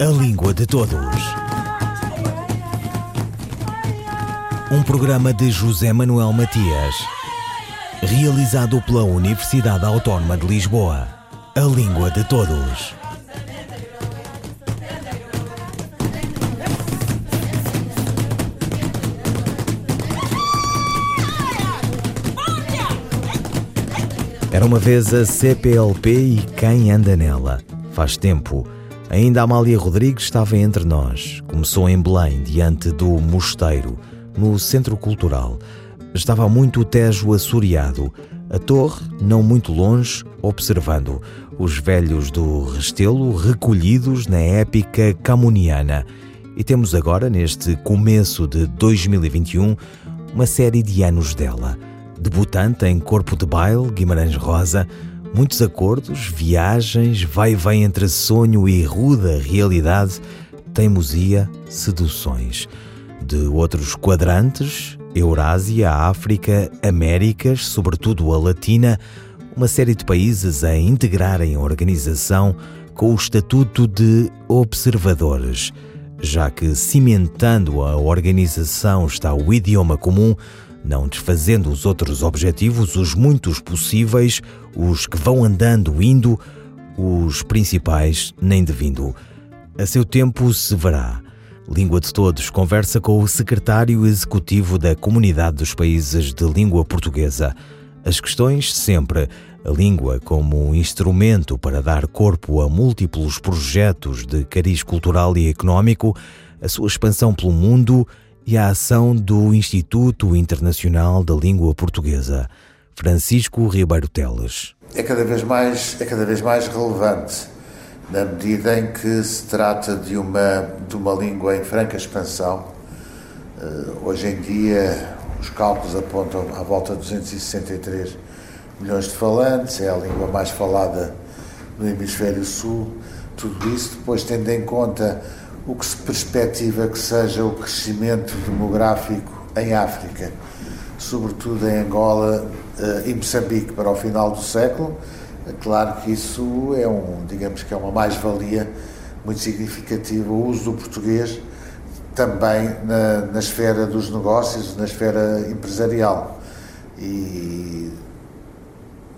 A Língua de Todos. Um programa de José Manuel Matias, realizado pela Universidade Autónoma de Lisboa. A Língua de Todos. Era uma vez a CPLP e quem anda nela. Faz tempo. Ainda Amália Rodrigues estava entre nós. Começou em Belém, diante do Mosteiro, no Centro Cultural. Estava muito Tejo assoreado. A torre, não muito longe, observando. Os velhos do Restelo recolhidos na épica camuniana. E temos agora, neste começo de 2021, uma série de anos dela debutante em Corpo de Baile, Guimarães Rosa, muitos acordos, viagens, vai e vem entre sonho e ruda realidade, teimosia, seduções. De outros quadrantes, Eurásia, África, Américas, sobretudo a Latina, uma série de países a integrarem a organização com o estatuto de observadores, já que cimentando a organização está o idioma comum, não desfazendo os outros objetivos, os muitos possíveis, os que vão andando, indo, os principais nem devindo. A seu tempo se verá. Língua de Todos conversa com o secretário executivo da Comunidade dos Países de Língua Portuguesa. As questões sempre a língua como um instrumento para dar corpo a múltiplos projetos de cariz cultural e económico, a sua expansão pelo mundo e a ação do Instituto Internacional da Língua Portuguesa, Francisco Ribeiro Teles. É cada vez mais, é cada vez mais relevante na medida em que se trata de uma, de uma língua em franca expansão. Uh, hoje em dia, os cálculos apontam à volta de 263 milhões de falantes, é a língua mais falada no Hemisfério Sul. Tudo isso, depois tendo em conta o que se perspectiva que seja o crescimento demográfico em África, sobretudo em Angola uh, e Moçambique para o final do século. É claro que isso é um, digamos que é uma mais-valia muito significativa o uso do português também na, na esfera dos negócios, na esfera empresarial. E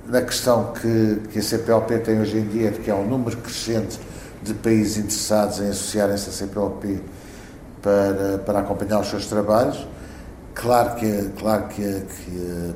na questão que, que a CPLP tem hoje em dia, de que há um número crescente de países interessados em associarem-se à CPLP para, para acompanhar os seus trabalhos. Claro que, claro que, que,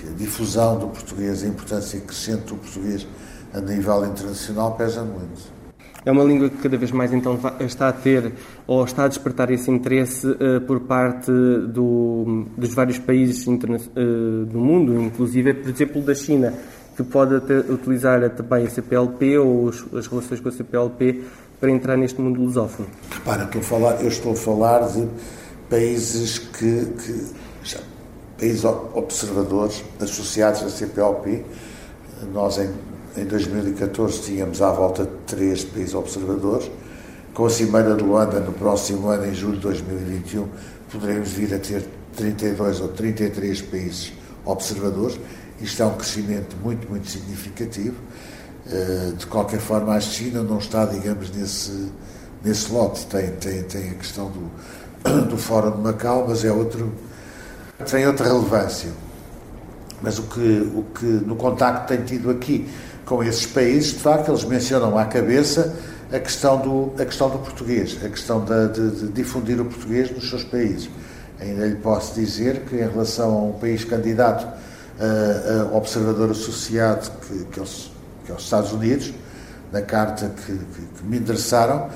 que a difusão do português, a importância crescente do português a nível internacional pesa muito. É uma língua que cada vez mais então está a ter ou está a despertar esse interesse uh, por parte do, dos vários países uh, do mundo, inclusive, por exemplo, da China que pode utilizar também a CPLP ou as relações com a CPLP para entrar neste mundo lusófono? Repara, estou a falar, eu estou a falar de países que, que já, países observadores associados à CPLP. Nós em, em 2014 tínhamos à volta de três países observadores. Com a Cimeira de Luanda, no próximo ano, em julho de 2021, poderemos vir a ter 32 ou 33 países observadores isto é um crescimento muito, muito significativo. Eh, de qualquer forma, a China não está, digamos, nesse, nesse lote. Tem, tem, tem a questão do, do Fórum de Macau, mas é outro, tem outra relevância. Mas o que, o que no contacto tem tido aqui com esses países, de facto, eles mencionam à cabeça a questão do, a questão do português, a questão de, de, de difundir o português nos seus países. Ainda lhe posso dizer que, em relação a um país candidato uh, observador associado que, que, aos, que aos Estados Unidos, na carta que, que, que me endereçaram,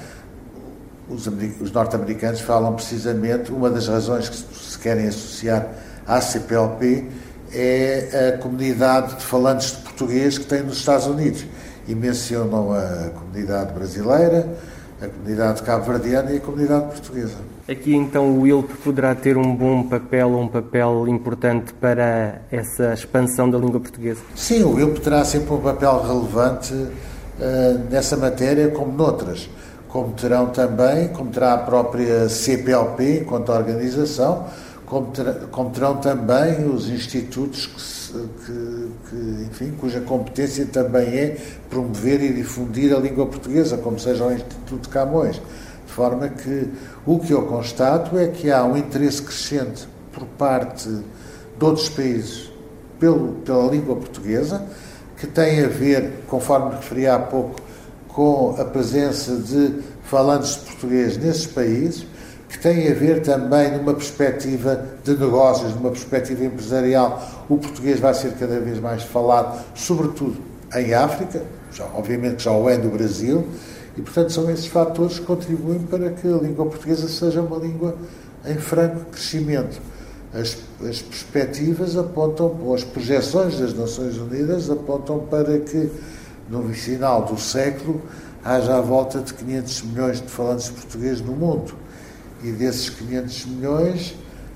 os, os norte-americanos falam precisamente, uma das razões que se querem associar à CPLP é a comunidade de falantes de português que tem nos Estados Unidos. E mencionam a comunidade brasileira, a comunidade cabo-verdiana e a comunidade portuguesa. Aqui então o ILP poderá ter um bom papel, um papel importante para essa expansão da língua portuguesa? Sim, o ILP terá sempre um papel relevante uh, nessa matéria, como noutras. Como terão também, como terá a própria CPLP, enquanto organização, como, como terão também os institutos que, que, que, enfim, cuja competência também é promover e difundir a língua portuguesa, como seja o Instituto de Camões. De forma que o que eu constato é que há um interesse crescente por parte de outros países pelo, pela língua portuguesa, que tem a ver, conforme referi há pouco, com a presença de falantes de português nesses países, que tem a ver também numa perspectiva de negócios, numa perspectiva empresarial. O português vai ser cada vez mais falado, sobretudo em África, já, obviamente já o é no Brasil, e portanto são esses fatores que contribuem para que a língua portuguesa seja uma língua em franco crescimento. As, as perspectivas apontam, ou as projeções das Nações Unidas apontam para que no final do século haja à volta de 500 milhões de falantes portugueses no mundo e desses 500 milhões,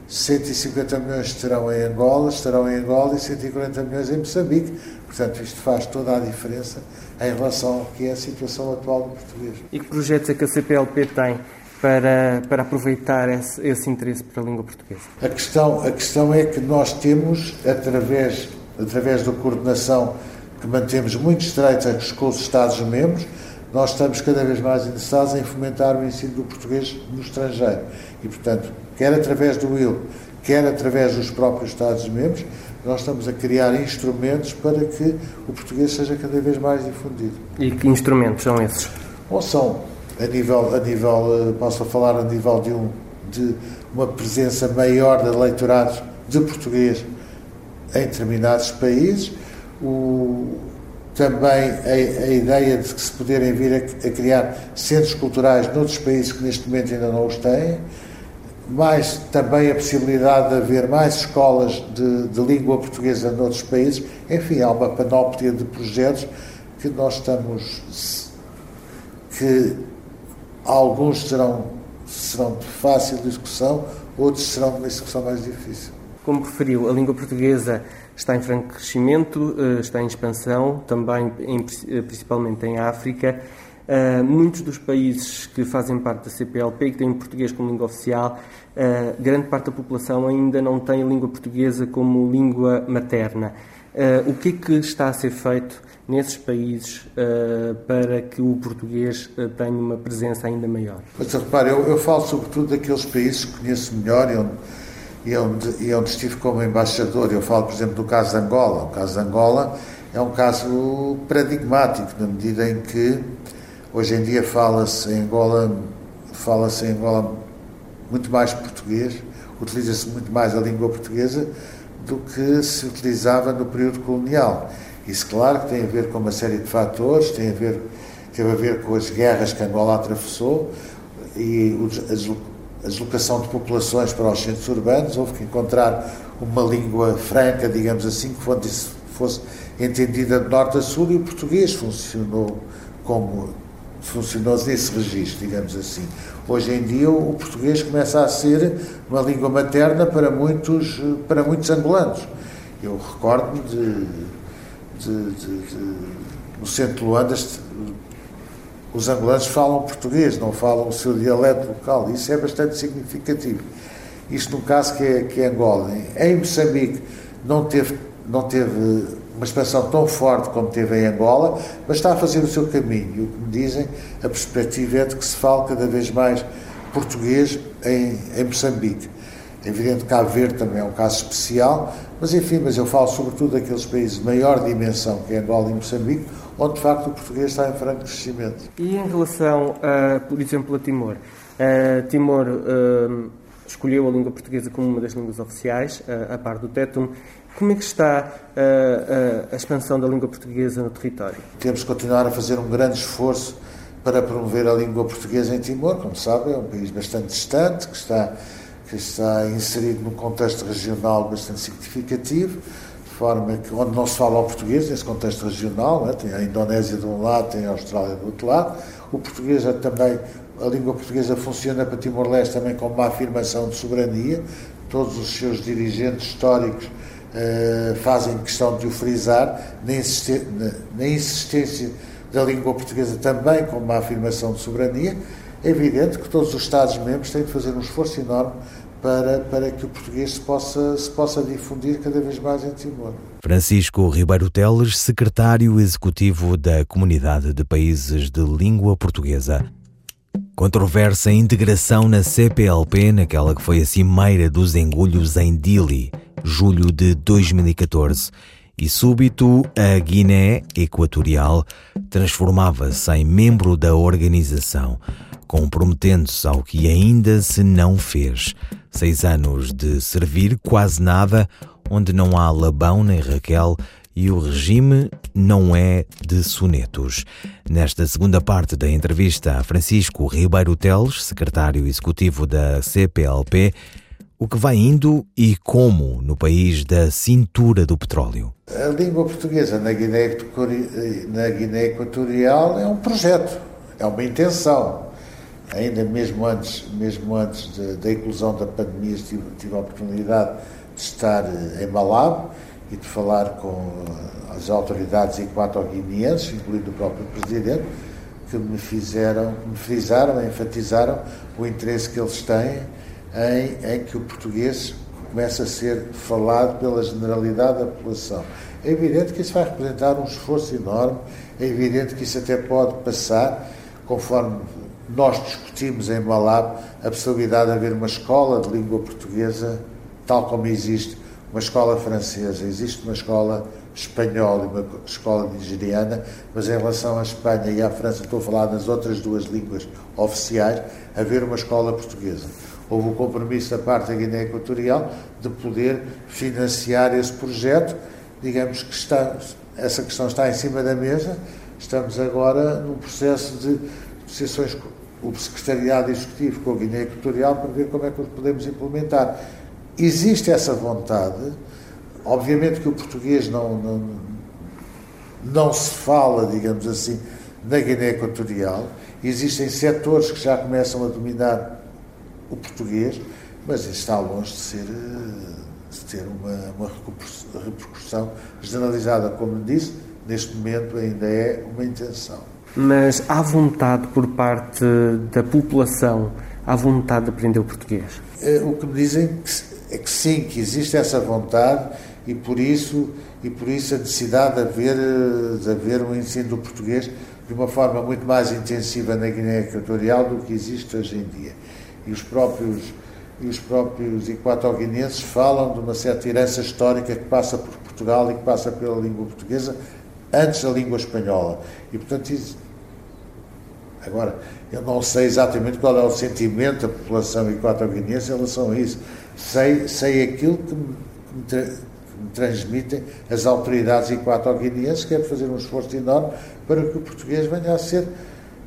150 milhões estarão em Angola, estarão em Angola e 140 milhões em Moçambique. Portanto, isto faz toda a diferença em relação ao que é a situação atual do português. E que projetos é que a CPLP tem para, para aproveitar esse, esse interesse para a língua portuguesa? A questão, a questão é que nós temos, através, através da coordenação que mantemos muito estreita com os Estados-membros, nós estamos cada vez mais interessados em fomentar o ensino do português no estrangeiro. E, portanto, quer através do WIL, quer através dos próprios Estados-membros, nós estamos a criar instrumentos para que o português seja cada vez mais difundido. E que instrumentos são esses? Ou são, a nível, a nível eh, posso falar a nível de, um, de uma presença maior de leitorados de português em determinados países, o, também a, a, ideia de que se poderem vir a, a, criar centros culturais noutros países que neste momento ainda não os têm, mais também a possibilidade de haver mais escolas de, de língua portuguesa noutros países. Enfim, há uma panóplia de projetos que nós estamos. que alguns serão, serão de fácil discussão, outros serão de uma discussão mais difícil. Como referiu, a língua portuguesa está em franco crescimento, eh, está em expansão, também em, eh, principalmente em África. Uh, muitos dos países que fazem parte da CPLP, que têm português como língua oficial, grande parte da população ainda não tem a língua portuguesa como língua materna. O que é que está a ser feito nesses países para que o português tenha uma presença ainda maior? Mas repare, eu, eu falo sobretudo daqueles países que conheço melhor e onde e onde, e onde estive como embaixador. Eu falo, por exemplo, do caso de Angola. O caso de Angola é um caso paradigmático, na medida em que hoje em dia fala-se em Angola, fala-se em Angola muito mais português, utiliza-se muito mais a língua portuguesa do que se utilizava no período colonial. Isso, claro, que tem a ver com uma série de fatores, tem a ver, teve a ver com as guerras que Angola atravessou e as a deslocação de populações para os centros urbanos, houve que encontrar uma língua franca, digamos assim, que fosse, fosse entendida de norte a sul e o português funcionou como funcionou nesse registro, digamos assim. Hoje em dia o português começa a ser uma língua materna para muitos, para muitos angolanos. Eu recordo-me de, de, de, de, no centro de Luanda os angolanos falam português, não falam o seu dialeto local. Isso é bastante significativo. Isto no caso que é, que é Angola. Em Moçambique não teve, não teve uma expansão tão forte como teve em Angola, mas está a fazer o seu caminho. E o que me dizem, a perspectiva é de que se fale cada vez mais português em, em Moçambique. É evidente que Cabo Verde também é um caso especial, mas enfim, mas eu falo sobretudo daqueles países de maior dimensão, que é Angola e Moçambique, onde de facto o português está em franco crescimento. E em relação, a, por exemplo, a Timor? Uh, Timor uh, escolheu a língua portuguesa como uma das línguas oficiais, uh, a par do Tetum. Como é que está a expansão da língua portuguesa no território? Temos que continuar a fazer um grande esforço para promover a língua portuguesa em Timor. Como sabe, é um país bastante distante, que está, que está inserido num contexto regional bastante significativo forma que, onde não se fala o português, nesse contexto regional, né? tem a Indonésia de um lado, tem a Austrália do outro lado, o português é também, a língua portuguesa funciona para Timor-Leste também como uma afirmação de soberania, todos os seus dirigentes históricos eh, fazem questão de o frisar, na, na insistência da língua portuguesa também como uma afirmação de soberania, é evidente que todos os Estados-membros têm de fazer um esforço enorme para, para que o português se possa, se possa difundir cada vez mais em Timor. Francisco Ribeiro Teles, secretário executivo da Comunidade de Países de Língua Portuguesa. Controversa integração na CPLP, naquela que foi a cimeira dos engulhos em Dili, julho de 2014. E súbito, a Guiné Equatorial transformava-se em membro da organização, comprometendo-se ao que ainda se não fez. Seis anos de servir quase nada, onde não há Labão nem Raquel, e o regime não é de sonetos. Nesta segunda parte da entrevista a Francisco Ribeiro Teles, secretário executivo da CPLP, o que vai indo e como no país da cintura do petróleo. A língua portuguesa na Guiné, na Guiné Equatorial é um projeto, é uma intenção. Ainda mesmo antes, mesmo antes da inclusão da pandemia, tive, a oportunidade de estar em Malabo e de falar com as autoridades equato-guineenses, incluindo o próprio Presidente, que me fizeram, me frisaram, enfatizaram o interesse que eles têm em, em que o português comece a ser falado pela generalidade da população. É evidente que isso vai representar um esforço enorme, é evidente que isso até pode passar, conforme nós discutimos em Malab, a possibilidade de haver uma escola de língua portuguesa, tal como existe uma escola francesa, existe uma escola espanhola e uma escola nigeriana, mas em relação à Espanha e à França, estou a falar nas outras duas línguas oficiais, haver uma escola portuguesa. Houve um compromisso da parte da Guiné Equatorial de poder financiar esse projeto. Digamos que está, essa questão está em cima da mesa. Estamos agora num processo de com o Secretariado Executivo com a Guiné Equatorial para ver como é que podemos implementar. Existe essa vontade. Obviamente que o português não, não, não se fala, digamos assim, na Guiné Equatorial. Existem setores que já começam a dominar o português, mas está longe de ser de ter uma, uma repercussão generalizada, como disse, neste momento ainda é uma intenção. Mas há vontade por parte da população, há vontade de aprender o português? É, o que me dizem é que sim, que existe essa vontade e por isso, e por isso a necessidade de haver, de haver um ensino do português de uma forma muito mais intensiva na Guiné Equatorial do que existe hoje em dia e os próprios e os próprios equatoguinenses falam de uma certa herança histórica que passa por Portugal e que passa pela língua portuguesa antes da língua espanhola. E, portanto. Agora, eu não sei exatamente qual é o sentimento da população equatoguinense em relação a isso. Sei, sei aquilo que me, que me, transmitem as autoridades equatoguineenses, que é fazer um esforço enorme para que o português venha a ser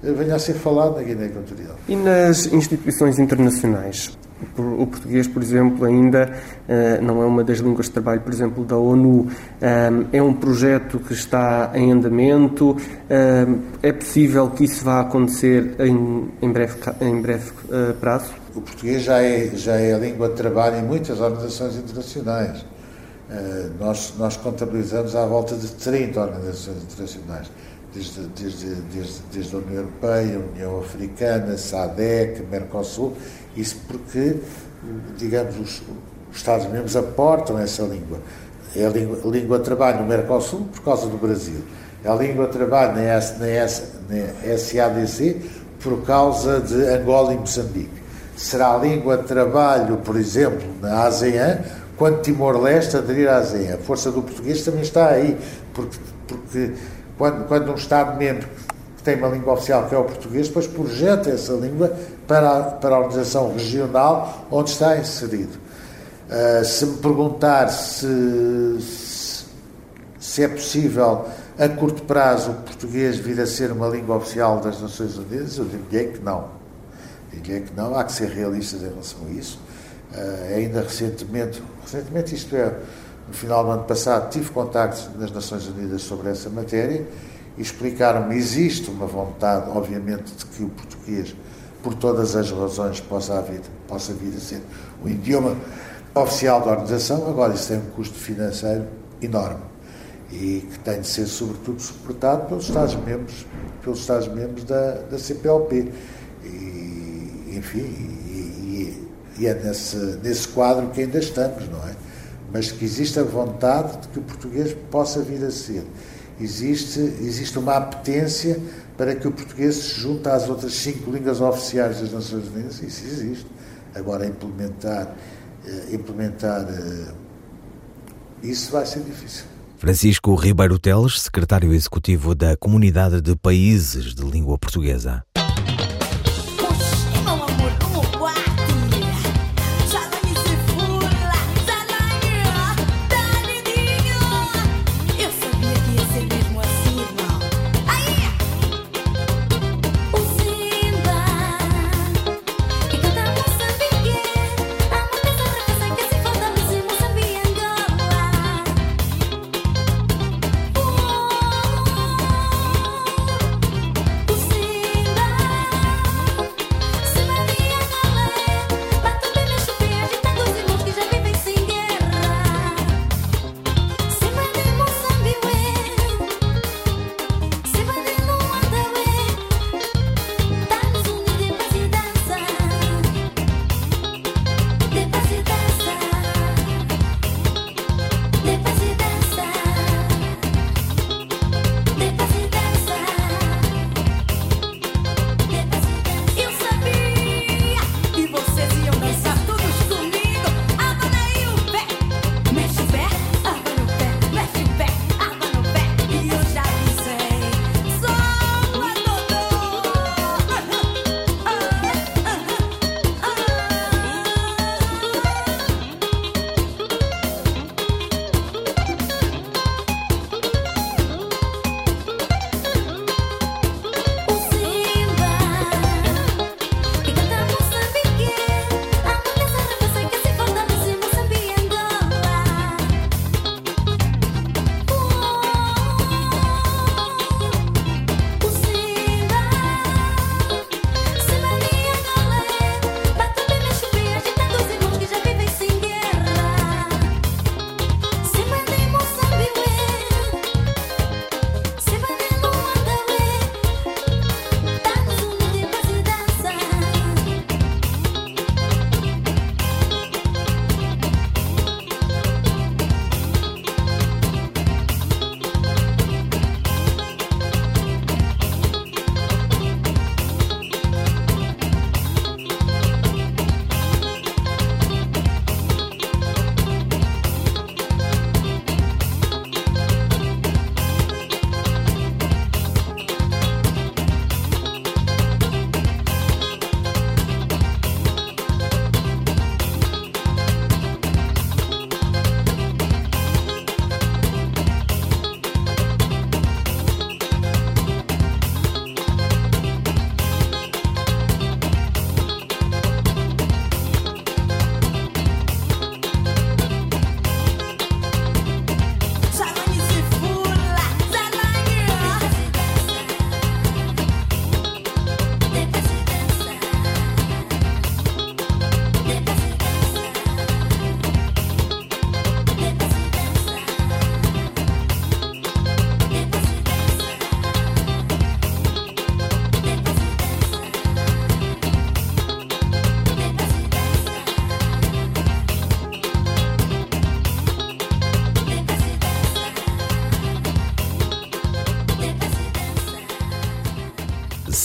venha a ser falado na Guiné Equatorial. E nas instituições internacionais? O português, por exemplo, ainda uh, não é uma das línguas de trabalho, por exemplo, da ONU. Um, é um projeto que está em andamento. Um, é possível que isso vá acontecer em, breve, em breve prazo? O português já é, já é a língua de trabalho em muitas organizações internacionais. Nós, nós contabilizamos à volta de 30 organizações internacionais desde, desde, desde, desde a União Europeia, União Africana, SADEC, Mercosul, isso porque, digamos, os, os Estados-membros aportam essa língua. É a língua, a língua trabalho no Mercosul por causa do Brasil. É a língua trabalho na, S, na, S, na SADC por causa de Angola e Moçambique. Será a língua trabalho, por exemplo, na ASEAN, quando Timor-Leste aderir à ASEAN. A força do português também está aí, porque, porque quando, quando um Estado-membro que tem uma língua oficial, que é o português, depois projeta essa língua para a, para a organização regional onde está inserido. Uh, se me perguntar se, se, se, é possível a curto prazo o português vir a ser uma língua oficial das Nações Unidas, eu diria que não. Diria que não, há que ser realistas em relação a isso. Uh, ainda recentemente, recentemente isto é, no final do ano passado, tive contactos nas Nações Unidas sobre essa matéria explicaram-me existe uma vontade, obviamente, de que o português, por todas as razões, possa, vir, possa vir a ser o idioma oficial da organização. Agora, isso tem um custo financeiro enorme e que tem de ser, sobretudo, suportado pelos Estados-membros pelos Estados-membros da, da CPLP. E, enfim, e, e, e é nesse, nesse quadro que ainda estamos, não é? Mas que existe a vontade de que o português possa vir a ser. Existe, existe uma apetência para que o português se junte às outras cinco línguas oficiais das Nações Unidas, isso existe. Agora, implementar, eh, implementar eh, isso vai ser difícil. Francisco Ribeiro Teles, secretário executivo da Comunidade de Países de Língua Portuguesa.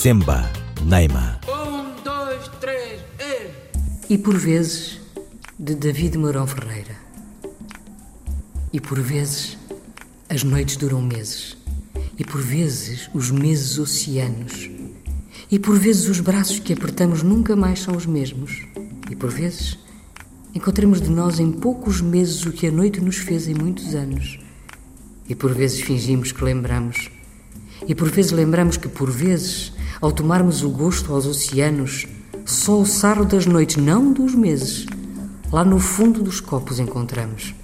Semba, Neima. Um, dois, três, e... e por vezes, de David Mourão Ferreira. E por vezes, as noites duram meses. E por vezes, os meses oceanos. E por vezes, os braços que apertamos nunca mais são os mesmos. E por vezes, encontramos de nós em poucos meses o que a noite nos fez em muitos anos. E por vezes fingimos que lembramos. E por vezes lembramos que por vezes ao tomarmos o gosto aos oceanos, só o sarro das noites, não dos meses, lá no fundo dos copos encontramos.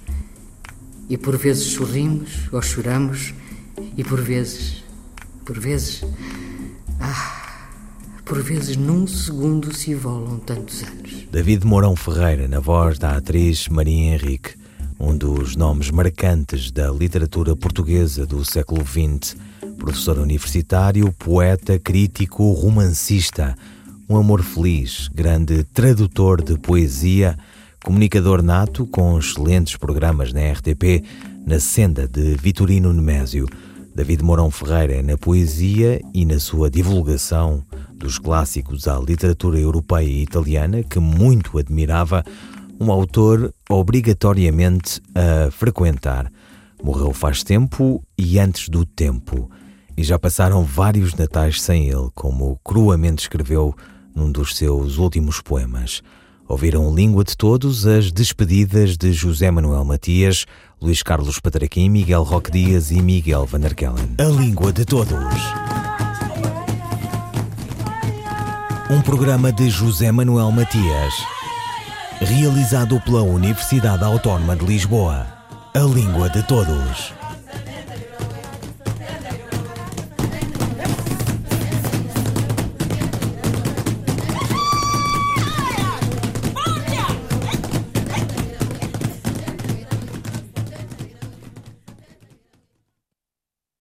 E por vezes sorrimos ou choramos, e por vezes, por vezes, ah, por vezes num segundo se volam tantos anos. David Mourão Ferreira, na voz da atriz Maria Henrique, um dos nomes marcantes da literatura portuguesa do século XX professor universitário, poeta, crítico, romancista, um amor feliz, grande tradutor de poesia, comunicador nato com excelentes programas na RTP, na senda de Vitorino Nemésio. David Mourão Ferreira é na poesia e na sua divulgação dos clássicos à literatura europeia e italiana, que muito admirava, um autor obrigatoriamente a frequentar. Morreu faz tempo e antes do tempo. E já passaram vários natais sem ele, como cruamente escreveu num dos seus últimos poemas. Ouviram Língua de Todos as despedidas de José Manuel Matias, Luís Carlos Patraquim, Miguel Roque Dias e Miguel Van der Kellen. A Língua de Todos. Um programa de José Manuel Matias, realizado pela Universidade Autónoma de Lisboa. A Língua de Todos.